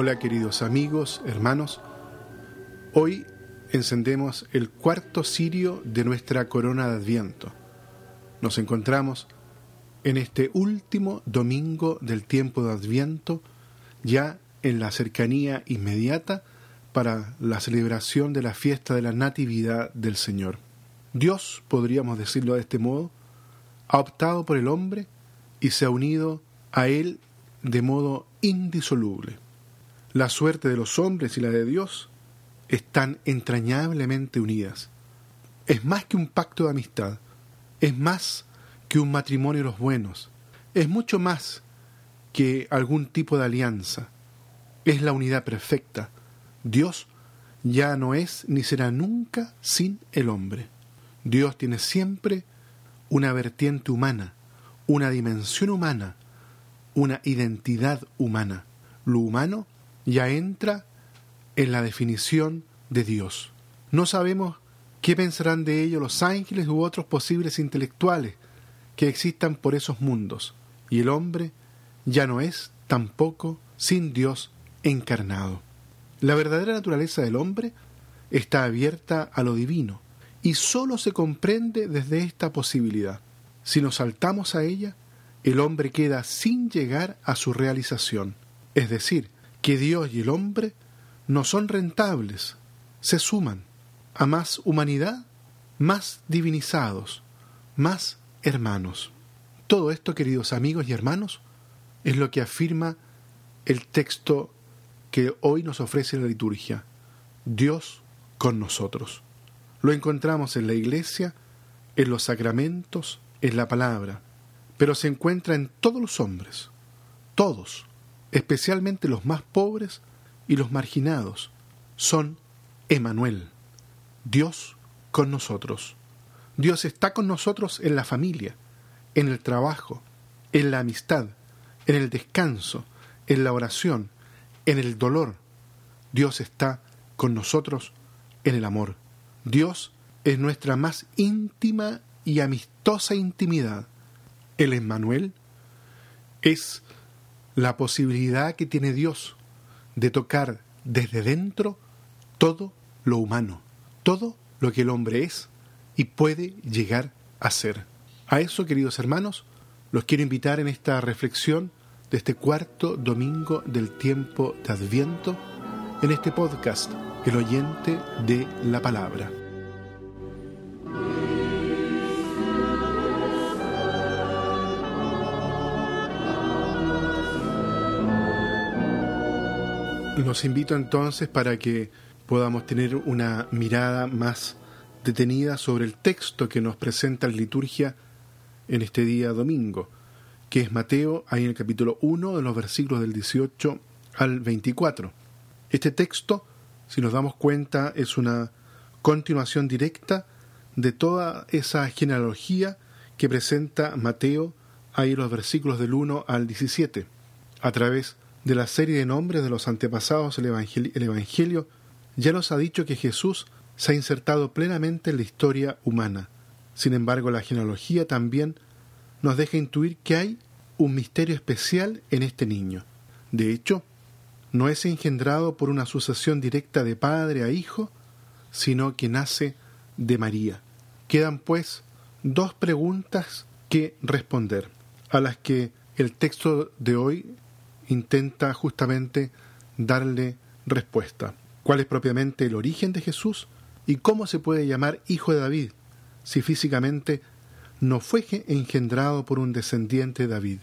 Hola queridos amigos, hermanos. Hoy encendemos el cuarto cirio de nuestra corona de Adviento. Nos encontramos en este último domingo del tiempo de Adviento, ya en la cercanía inmediata para la celebración de la fiesta de la Natividad del Señor. Dios, podríamos decirlo de este modo, ha optado por el hombre y se ha unido a él de modo indisoluble. La suerte de los hombres y la de Dios están entrañablemente unidas. Es más que un pacto de amistad, es más que un matrimonio de los buenos, es mucho más que algún tipo de alianza, es la unidad perfecta. Dios ya no es ni será nunca sin el hombre. Dios tiene siempre una vertiente humana, una dimensión humana, una identidad humana. Lo humano ya entra en la definición de Dios. No sabemos qué pensarán de ello los ángeles u otros posibles intelectuales que existan por esos mundos, y el hombre ya no es tampoco sin Dios encarnado. La verdadera naturaleza del hombre está abierta a lo divino, y sólo se comprende desde esta posibilidad. Si nos saltamos a ella, el hombre queda sin llegar a su realización. Es decir, que Dios y el hombre no son rentables, se suman a más humanidad, más divinizados, más hermanos. Todo esto, queridos amigos y hermanos, es lo que afirma el texto que hoy nos ofrece la liturgia. Dios con nosotros. Lo encontramos en la iglesia, en los sacramentos, en la palabra, pero se encuentra en todos los hombres, todos, especialmente los más pobres y los marginados, son Emanuel, Dios con nosotros. Dios está con nosotros en la familia, en el trabajo, en la amistad, en el descanso, en la oración, en el dolor. Dios está con nosotros en el amor. Dios es nuestra más íntima y amistosa intimidad. El Emmanuel es la posibilidad que tiene Dios de tocar desde dentro todo lo humano, todo lo que el hombre es y puede llegar a ser. A eso, queridos hermanos, los quiero invitar en esta reflexión de este cuarto domingo del tiempo de Adviento, en este podcast, El oyente de la palabra. Los invito entonces para que podamos tener una mirada más detenida sobre el texto que nos presenta la liturgia en este día domingo, que es Mateo, ahí en el capítulo 1 de los versículos del 18 al 24. Este texto, si nos damos cuenta, es una continuación directa de toda esa genealogía que presenta Mateo ahí en los versículos del 1 al 17, a través de de la serie de nombres de los antepasados el evangelio, el evangelio ya nos ha dicho que Jesús se ha insertado plenamente en la historia humana. Sin embargo, la genealogía también nos deja intuir que hay un misterio especial en este niño. De hecho, no es engendrado por una sucesión directa de padre a hijo, sino que nace de María. Quedan, pues, dos preguntas que responder, a las que el texto de hoy intenta justamente darle respuesta. ¿Cuál es propiamente el origen de Jesús? ¿Y cómo se puede llamar hijo de David si físicamente no fue engendrado por un descendiente de David?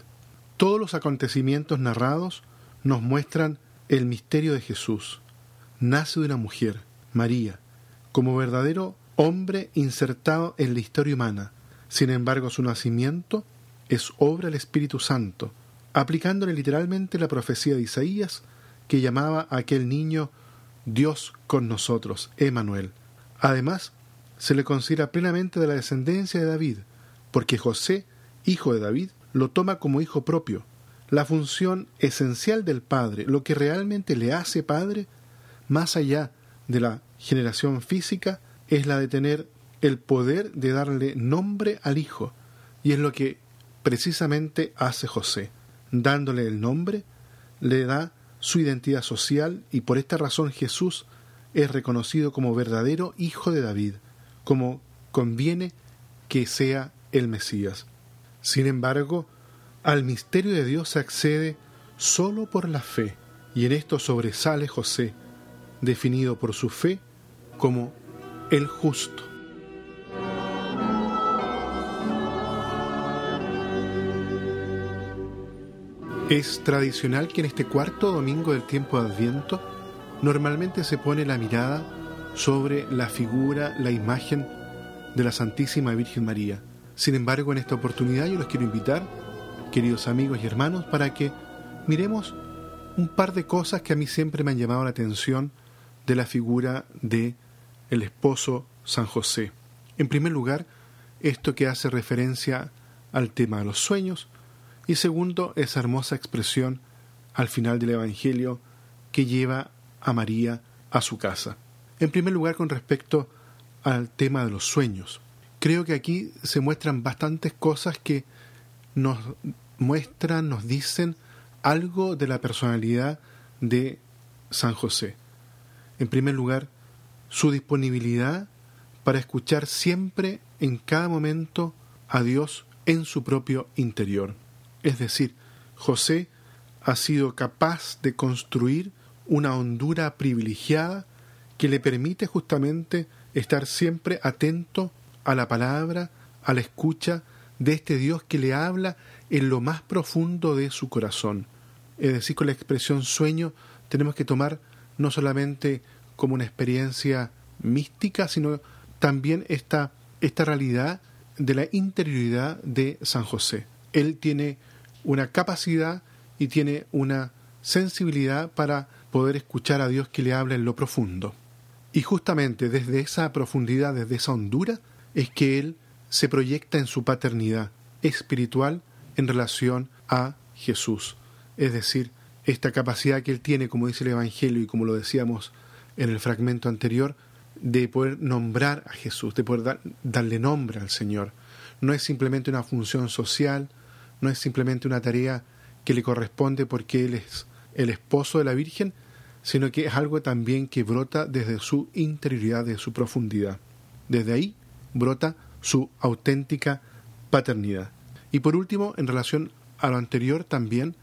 Todos los acontecimientos narrados nos muestran el misterio de Jesús. Nace de una mujer, María, como verdadero hombre insertado en la historia humana. Sin embargo, su nacimiento es obra del Espíritu Santo, aplicándole literalmente la profecía de Isaías que llamaba a aquel niño Dios con nosotros, Emanuel. Además, se le considera plenamente de la descendencia de David, porque José, hijo de David, lo toma como hijo propio. La función esencial del padre, lo que realmente le hace padre, más allá de la generación física, es la de tener el poder de darle nombre al hijo, y es lo que precisamente hace José dándole el nombre, le da su identidad social y por esta razón Jesús es reconocido como verdadero hijo de David, como conviene que sea el Mesías. Sin embargo, al misterio de Dios se accede solo por la fe, y en esto sobresale José, definido por su fe como el justo. Es tradicional que en este cuarto domingo del tiempo de Adviento normalmente se pone la mirada sobre la figura, la imagen de la Santísima Virgen María. Sin embargo, en esta oportunidad yo los quiero invitar, queridos amigos y hermanos, para que miremos un par de cosas que a mí siempre me han llamado la atención de la figura de el esposo San José. En primer lugar, esto que hace referencia al tema de los sueños y segundo, esa hermosa expresión al final del Evangelio que lleva a María a su casa. En primer lugar, con respecto al tema de los sueños. Creo que aquí se muestran bastantes cosas que nos muestran, nos dicen algo de la personalidad de San José. En primer lugar, su disponibilidad para escuchar siempre, en cada momento, a Dios en su propio interior. Es decir, José ha sido capaz de construir una hondura privilegiada que le permite justamente estar siempre atento a la palabra, a la escucha de este Dios que le habla en lo más profundo de su corazón. Es decir, con la expresión sueño tenemos que tomar no solamente como una experiencia mística, sino también esta, esta realidad de la interioridad de San José. Él tiene una capacidad y tiene una sensibilidad para poder escuchar a Dios que le habla en lo profundo. Y justamente desde esa profundidad, desde esa hondura, es que Él se proyecta en su paternidad espiritual en relación a Jesús. Es decir, esta capacidad que Él tiene, como dice el Evangelio y como lo decíamos en el fragmento anterior, de poder nombrar a Jesús, de poder darle nombre al Señor. No es simplemente una función social, no es simplemente una tarea que le corresponde porque Él es el esposo de la Virgen, sino que es algo también que brota desde su interioridad, de su profundidad. Desde ahí brota su auténtica paternidad. Y por último, en relación a lo anterior también,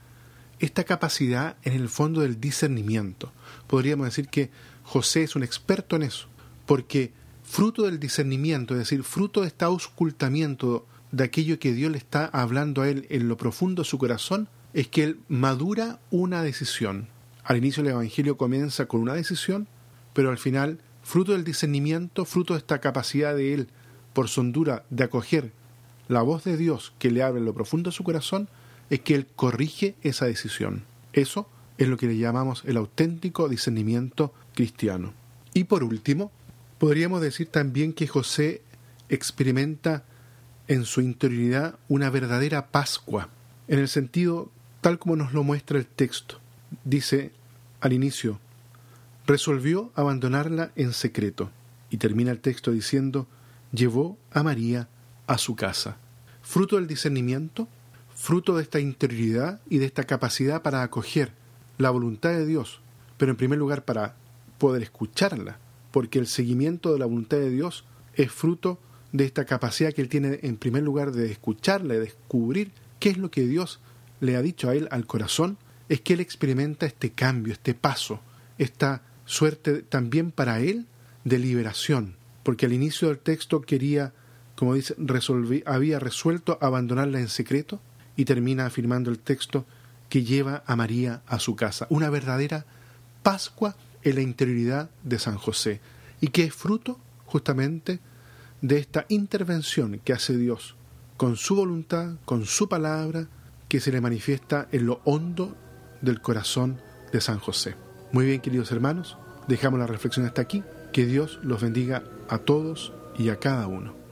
esta capacidad en el fondo del discernimiento. Podríamos decir que José es un experto en eso, porque fruto del discernimiento, es decir, fruto de este auscultamiento de aquello que Dios le está hablando a él en lo profundo de su corazón, es que él madura una decisión, al inicio del Evangelio comienza con una decisión, pero al final, fruto del discernimiento, fruto de esta capacidad de él, por su hondura, de acoger la voz de Dios que le habla en lo profundo de su corazón, es que él corrige esa decisión. Eso es lo que le llamamos el auténtico discernimiento cristiano. Y por último, podríamos decir también que José experimenta en su interioridad una verdadera Pascua, en el sentido tal como nos lo muestra el texto dice al inicio, resolvió abandonarla en secreto. Y termina el texto diciendo, llevó a María a su casa. Fruto del discernimiento, fruto de esta interioridad y de esta capacidad para acoger la voluntad de Dios, pero en primer lugar para poder escucharla, porque el seguimiento de la voluntad de Dios es fruto de esta capacidad que él tiene en primer lugar de escucharla, de descubrir qué es lo que Dios le ha dicho a él al corazón es que él experimenta este cambio, este paso, esta suerte también para él de liberación, porque al inicio del texto quería, como dice, había resuelto abandonarla en secreto y termina afirmando el texto que lleva a María a su casa, una verdadera Pascua en la interioridad de San José y que es fruto justamente de esta intervención que hace Dios con su voluntad, con su palabra, que se le manifiesta en lo hondo del corazón de San José. Muy bien, queridos hermanos, dejamos la reflexión hasta aquí. Que Dios los bendiga a todos y a cada uno.